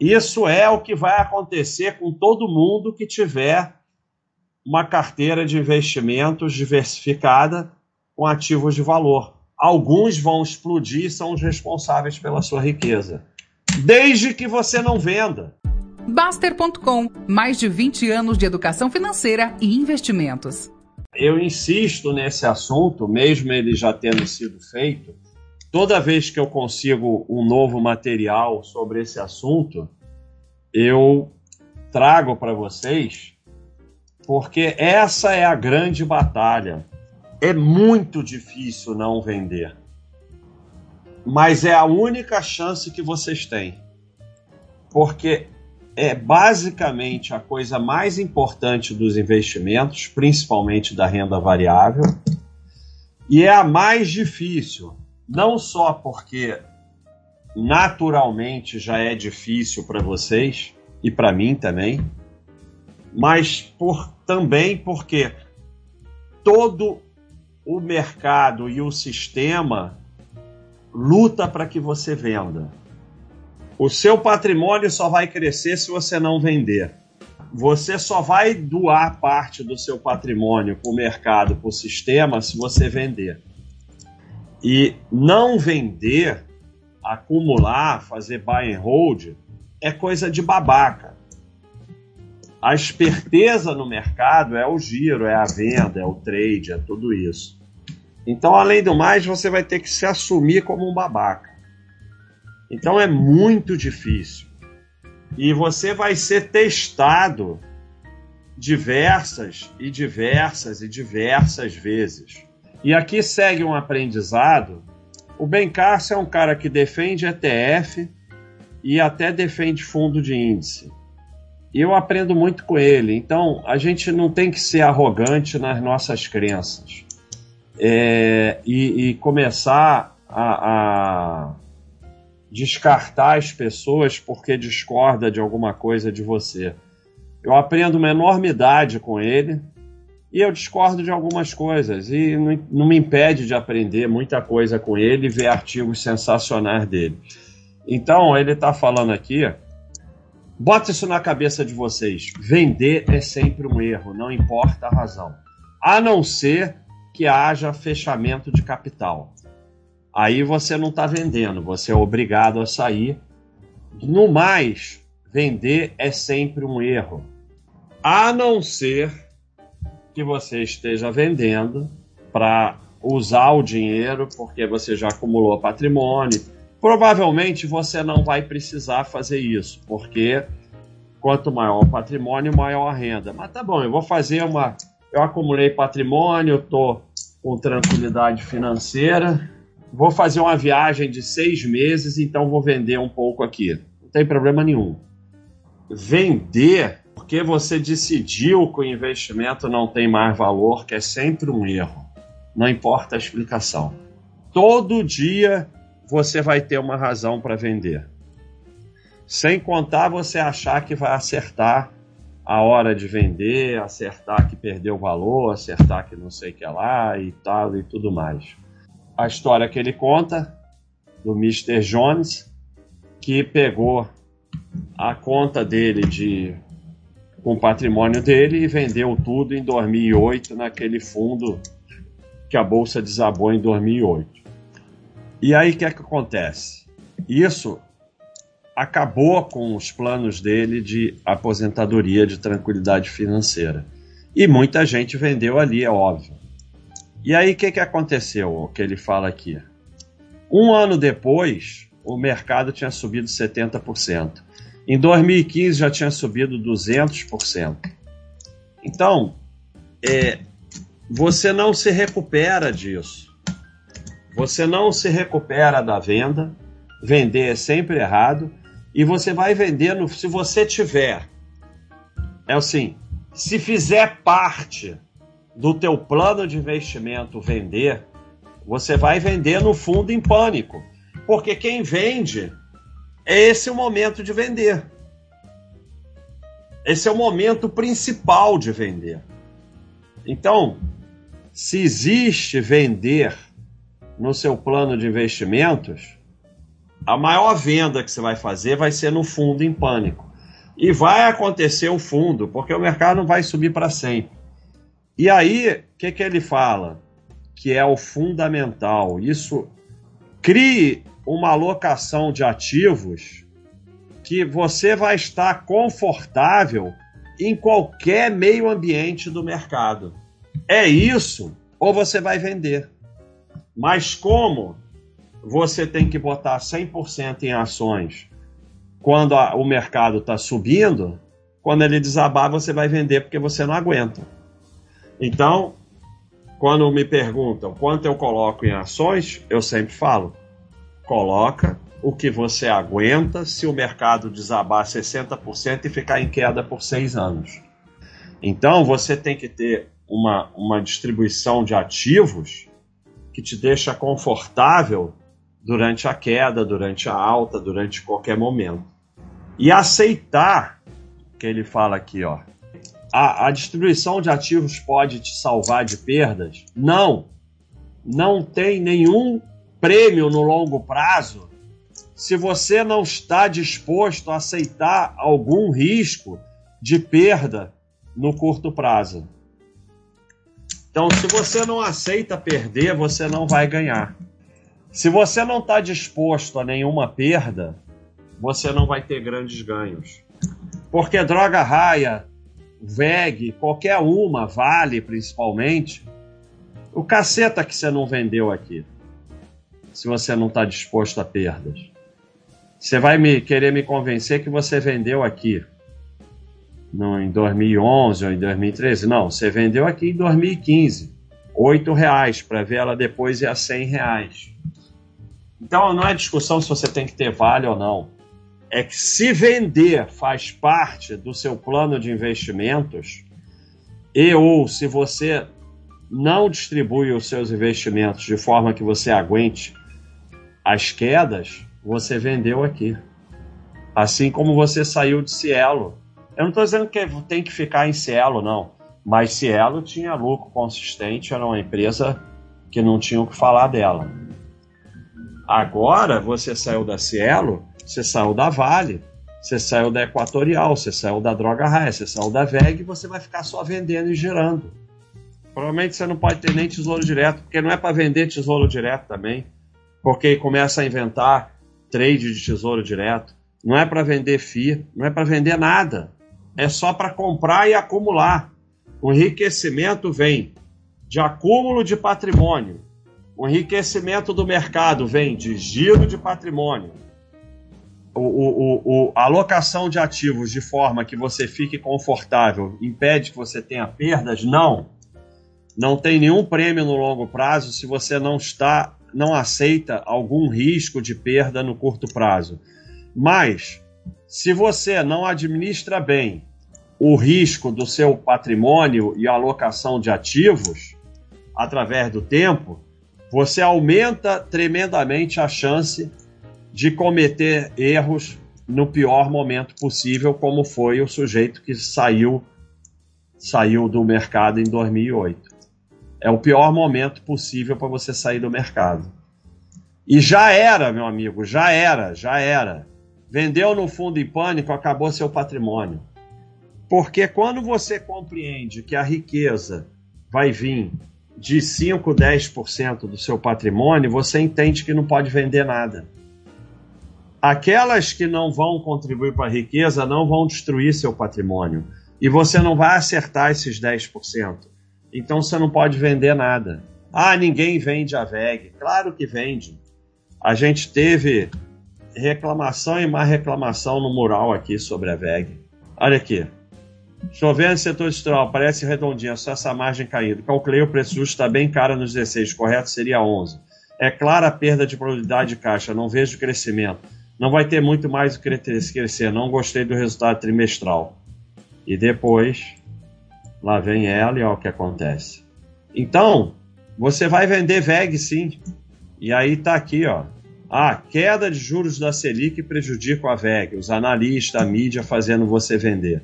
Isso é o que vai acontecer com todo mundo que tiver uma carteira de investimentos diversificada com ativos de valor. Alguns vão explodir e são os responsáveis pela sua riqueza. Desde que você não venda. Baster.com mais de 20 anos de educação financeira e investimentos. Eu insisto nesse assunto, mesmo ele já tendo sido feito, toda vez que eu consigo um novo material sobre esse assunto, eu trago para vocês, porque essa é a grande batalha. É muito difícil não vender, mas é a única chance que vocês têm, porque é basicamente a coisa mais importante dos investimentos, principalmente da renda variável, e é a mais difícil não só porque naturalmente já é difícil para vocês e para mim também, mas por, também porque todo o mercado e o sistema luta para que você venda. O seu patrimônio só vai crescer se você não vender. Você só vai doar parte do seu patrimônio para o mercado, para o sistema, se você vender. E não vender, acumular, fazer buy and hold é coisa de babaca. A esperteza no mercado é o giro, é a venda, é o trade, é tudo isso. Então, além do mais, você vai ter que se assumir como um babaca. Então é muito difícil. E você vai ser testado diversas e diversas e diversas vezes. E aqui segue um aprendizado. O Ben Carson é um cara que defende ETF e até defende fundo de índice. E eu aprendo muito com ele. Então, a gente não tem que ser arrogante nas nossas crenças é, e, e, começar a, a descartar as pessoas porque discorda de alguma coisa de você. Eu aprendo uma enormidade com ele e eu discordo de algumas coisas e não, me impede de aprender muita coisa com ele e ver artigos sensacionais dele. Então, ele está falando aqui. Bota isso na cabeça de vocês. Vender é sempre um erro, não importa a razão. A não ser que haja fechamento de capital. Aí você não está vendendo, você é obrigado a sair. No mais, vender é sempre um erro. A não ser que você esteja vendendo para usar o dinheiro porque você já acumulou patrimônio. Provavelmente você não vai precisar fazer isso, porque quanto maior o patrimônio, maior a renda. Mas tá bom, eu vou fazer uma. Eu acumulei patrimônio, estou com tranquilidade financeira, vou fazer uma viagem de seis meses, então vou vender um pouco aqui. Não tem problema nenhum. Vender porque você decidiu que o investimento não tem mais valor, que é sempre um erro. Não importa a explicação. Todo dia você vai ter uma razão para vender. Sem contar você achar que vai acertar a hora de vender, acertar que perdeu valor, acertar que não sei o que lá e tal e tudo mais. A história que ele conta do Mr. Jones, que pegou a conta dele de com o patrimônio dele e vendeu tudo em 2008 naquele fundo que a bolsa desabou em 2008. E aí o que é que acontece? Isso acabou com os planos dele de aposentadoria, de tranquilidade financeira. E muita gente vendeu ali, é óbvio. E aí o que, que aconteceu? O que ele fala aqui. Um ano depois, o mercado tinha subido 70%. Em 2015 já tinha subido 200%. Então, é, você não se recupera disso. Você não se recupera da venda. Vender é sempre errado. E você vai vender no, se você tiver. É assim, se fizer parte do teu plano de investimento vender, você vai vender no fundo em pânico. Porque quem vende é esse o momento de vender. Esse é o momento principal de vender. Então, se existe vender no seu plano de investimentos, a maior venda que você vai fazer vai ser no fundo em pânico. E vai acontecer o fundo, porque o mercado não vai subir para sempre. E aí, o que, que ele fala? Que é o fundamental. Isso crie uma alocação de ativos que você vai estar confortável em qualquer meio ambiente do mercado. É isso ou você vai vender. Mas como você tem que botar 100% em ações quando a, o mercado está subindo, quando ele desabar você vai vender porque você não aguenta. Então, quando me perguntam quanto eu coloco em ações, eu sempre falo: coloca o que você aguenta se o mercado desabar 60% e ficar em queda por seis anos. Então você tem que ter uma, uma distribuição de ativos que te deixa confortável durante a queda, durante a alta, durante qualquer momento. E aceitar, que ele fala aqui, ó, a, a distribuição de ativos pode te salvar de perdas? Não. Não tem nenhum prêmio no longo prazo se você não está disposto a aceitar algum risco de perda no curto prazo. Então, se você não aceita perder, você não vai ganhar. Se você não está disposto a nenhuma perda, você não vai ter grandes ganhos. Porque droga raia, VEG, qualquer uma, vale principalmente, o caceta que você não vendeu aqui. Se você não está disposto a perdas. Você vai me querer me convencer que você vendeu aqui no, em 2011 ou em 2013. Não, você vendeu aqui em 2015. R$ reais para ver ela depois ir a 100 reais. Então não é discussão se você tem que ter vale ou não. É que se vender faz parte do seu plano de investimentos e ou se você não distribui os seus investimentos de forma que você aguente as quedas, você vendeu aqui. Assim como você saiu de Cielo. Eu não estou dizendo que tem que ficar em Cielo, não. Mas Cielo tinha lucro consistente, era uma empresa que não tinha o que falar dela. Agora você saiu da Cielo, você saiu da Vale, você saiu da Equatorial, você saiu da Droga Raia, você saiu da VEG, você vai ficar só vendendo e girando. Provavelmente você não pode ter nem tesouro direto, porque não é para vender tesouro direto também, porque começa a inventar trade de tesouro direto, não é para vender FII, não é para vender nada. É só para comprar e acumular. O enriquecimento vem de acúmulo de patrimônio. O enriquecimento do mercado vem de giro de patrimônio. O, o, o, a alocação de ativos de forma que você fique confortável impede que você tenha perdas? Não. Não tem nenhum prêmio no longo prazo se você não está não aceita algum risco de perda no curto prazo. Mas, se você não administra bem o risco do seu patrimônio e a alocação de ativos através do tempo, você aumenta tremendamente a chance de cometer erros no pior momento possível, como foi o sujeito que saiu saiu do mercado em 2008 é o pior momento possível para você sair do mercado. E já era, meu amigo, já era, já era. Vendeu no fundo em pânico, acabou seu patrimônio. Porque quando você compreende que a riqueza vai vir de 5, 10% do seu patrimônio, você entende que não pode vender nada. Aquelas que não vão contribuir para a riqueza não vão destruir seu patrimônio. E você não vai acertar esses 10%. Então você não pode vender nada. Ah, ninguém vende a VEG. Claro que vende. A gente teve reclamação e mais reclamação no mural aqui sobre a VEG. Olha aqui. Chovendo setor industrial, parece redondinha, só essa margem caindo. Calculei o preço justo, está bem cara nos 16, correto seria 11. É clara a perda de probabilidade de caixa, não vejo crescimento. Não vai ter muito mais o que crescer, não gostei do resultado trimestral. E depois, Lá vem ela e olha o que acontece. Então, você vai vender VEG sim. E aí tá aqui, ó. A queda de juros da Selic prejudica a VEG. Os analistas, a mídia fazendo você vender.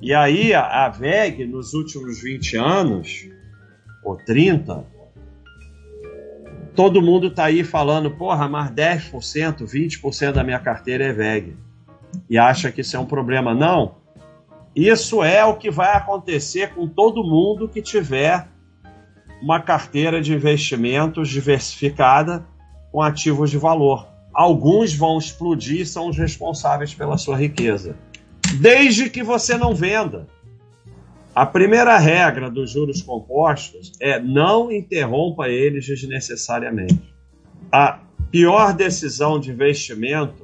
E aí a, VEG, nos últimos 20 anos, ou 30, todo mundo está aí falando, porra, mas 10%, 20% da minha carteira é VEG. E acha que isso é um problema. Não. Isso é o que vai acontecer com todo mundo que tiver uma carteira de investimentos diversificada com ativos de valor. Alguns vão explodir são os responsáveis pela sua riqueza. Desde que você não venda. A primeira regra dos juros compostos é não interrompa eles desnecessariamente. A pior decisão de investimento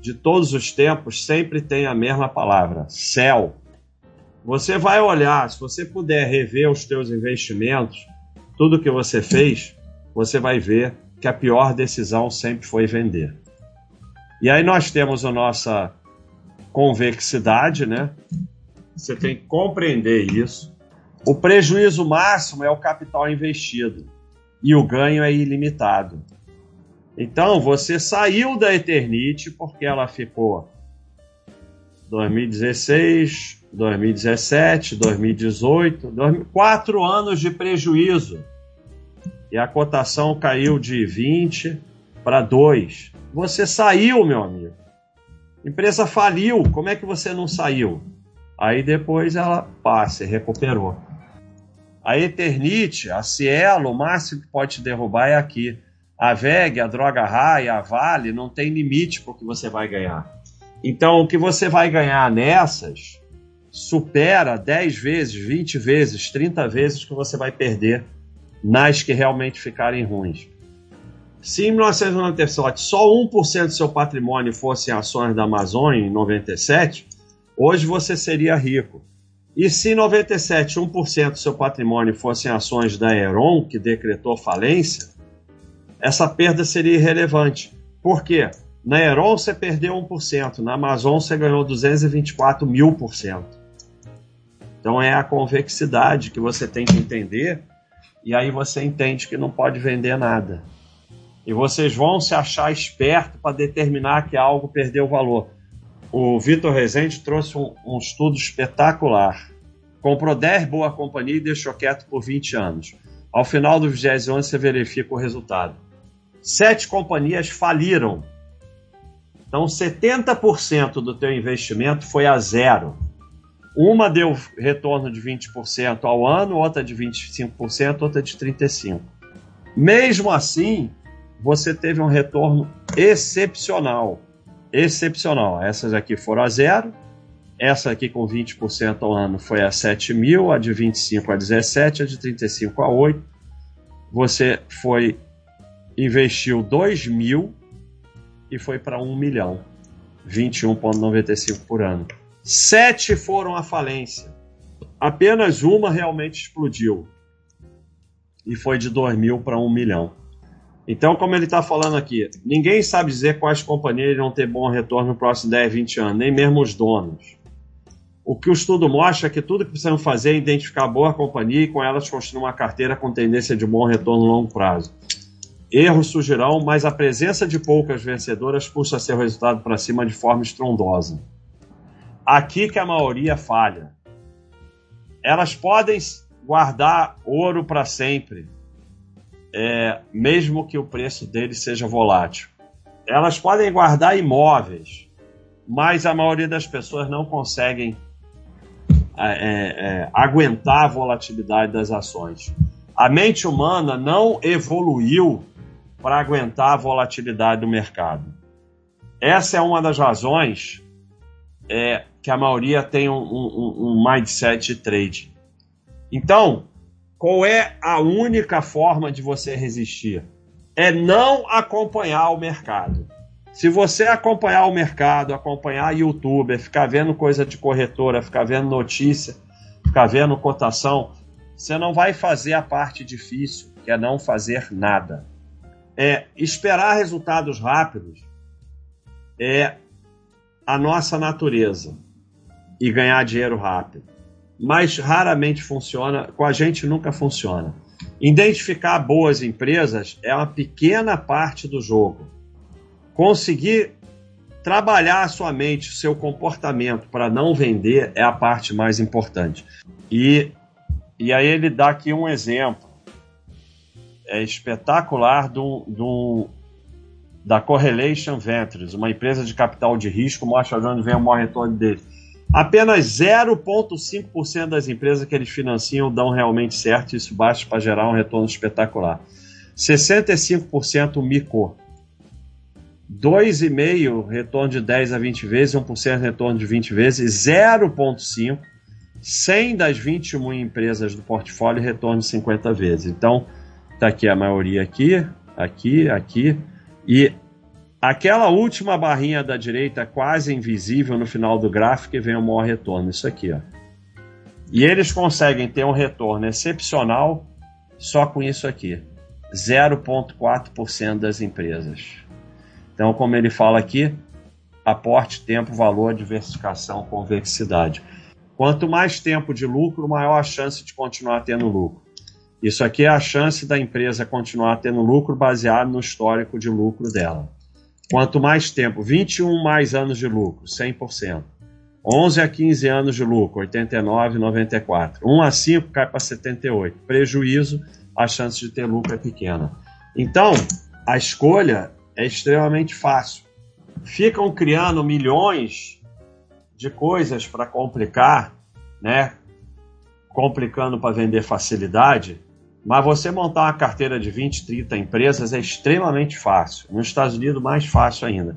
de todos os tempos sempre tem a mesma palavra: céu. Você vai olhar, se você puder rever os seus investimentos, tudo que você fez, você vai ver que a pior decisão sempre foi vender. E aí nós temos a nossa convexidade, né? Você tem que compreender isso. O prejuízo máximo é o capital investido e o ganho é ilimitado. Então você saiu da Eternite porque ela ficou 2016, 2017, 2018, quatro anos de prejuízo e a cotação caiu de 20 para 2. Você saiu, meu amigo. Empresa faliu. Como é que você não saiu? Aí depois ela passa e recuperou. A Eternite, a Cielo, o máximo que pode te derrubar é aqui. A VEG, a Droga Raia, a Vale, não tem limite para o que você vai ganhar. Então, o que você vai ganhar nessas supera 10 vezes, 20 vezes, 30 vezes que você vai perder nas que realmente ficarem ruins. Se em 1997 só 1% do seu patrimônio fosse ações da Amazônia em 97, hoje você seria rico. E se em 97 1% do seu patrimônio fossem ações da Aeron, que decretou falência, essa perda seria irrelevante. Por quê? Na Aeron você perdeu 1%, na Amazon você ganhou 224 mil por cento. Então é a convexidade que você tem que entender, e aí você entende que não pode vender nada. E vocês vão se achar esperto para determinar que algo perdeu valor o Vitor Rezende trouxe um, um, estudo espetacular. Comprou 10 boa companhia e deixou quieto por 20 anos. Ao final do 20 ano, você verifica o resultado. Sete companhias faliram. Então, 70% do teu investimento foi a zero. Uma deu retorno de 20% ao ano, outra de 25%, outra de 35%. Mesmo assim, você teve um retorno excepcional excepcional. Essas aqui foram a zero. Essa aqui com 20% ao ano foi a 7 mil, a de 25 a 17, a de 35 a 8. Você foi investiu 2 mil e foi para 1 milhão, 21,95 por ano. Sete foram à falência. Apenas uma realmente explodiu e foi de 2 mil para 1 milhão. Então, como ele está falando aqui, ninguém sabe dizer quais companhias irão ter bom retorno no próximo 10, 20 anos, nem mesmo os donos. O que o estudo mostra é que tudo que precisam fazer é identificar boa companhia e com elas construir uma carteira com tendência de bom retorno no longo prazo. Erros surgirão, mas a presença de poucas vencedoras puxa seu resultado para cima de forma estrondosa. Aqui que a maioria falha. Elas podem guardar ouro para sempre, é, mesmo que o preço deles seja volátil. Elas podem guardar imóveis, mas a maioria das pessoas não conseguem é, é, é, aguentar a volatilidade das ações. A mente humana não evoluiu para aguentar a volatilidade do mercado. Essa é uma das razões é, que a maioria tem um, um, um mindset de trade. Então, qual é a única forma de você resistir? É não acompanhar o mercado. Se você acompanhar o mercado, acompanhar youtuber, ficar vendo coisa de corretora, ficar vendo notícia, ficar vendo cotação, você não vai fazer a parte difícil, que é não fazer nada. É esperar resultados rápidos é a nossa natureza e ganhar dinheiro rápido mas raramente funciona, com a gente nunca funciona. Identificar boas empresas é uma pequena parte do jogo. Conseguir trabalhar a sua mente, seu comportamento para não vender é a parte mais importante. E, e aí ele dá aqui um exemplo. É espetacular do, do, da Correlation Ventures, uma empresa de capital de risco, mostra de onde vem o maior retorno dele. Apenas 0,5% das empresas que eles financiam dão realmente certo, isso basta para gerar um retorno espetacular. 65% micro. 2,5% retorno de 10 a 20 vezes, 1% retorno de 20 vezes, 0,5%. 100 das 21 empresas do portfólio retorno de 50 vezes. Então, tá aqui a maioria aqui, aqui, aqui. E aquela última barrinha da direita, quase invisível no final do gráfico, que vem o maior retorno. Isso aqui, ó. E eles conseguem ter um retorno excepcional só com isso aqui. 0,4% das empresas. Então, como ele fala aqui, aporte, tempo, valor, diversificação, convexidade. Quanto mais tempo de lucro, maior a chance de continuar tendo lucro. Isso aqui é a chance da empresa continuar tendo lucro baseado no histórico de lucro dela. Quanto mais tempo, 21 mais anos de lucro, 100%. 11 a 15 anos de lucro, 89, 94. 1 a 5 cai para 78. Prejuízo, a chance de ter lucro é pequena. Então, a escolha é extremamente fácil. Ficam criando milhões de coisas para complicar, né? Complicando para vender facilidade. Mas você montar uma carteira de 20, 30 empresas é extremamente fácil. Nos Estados Unidos, mais fácil ainda.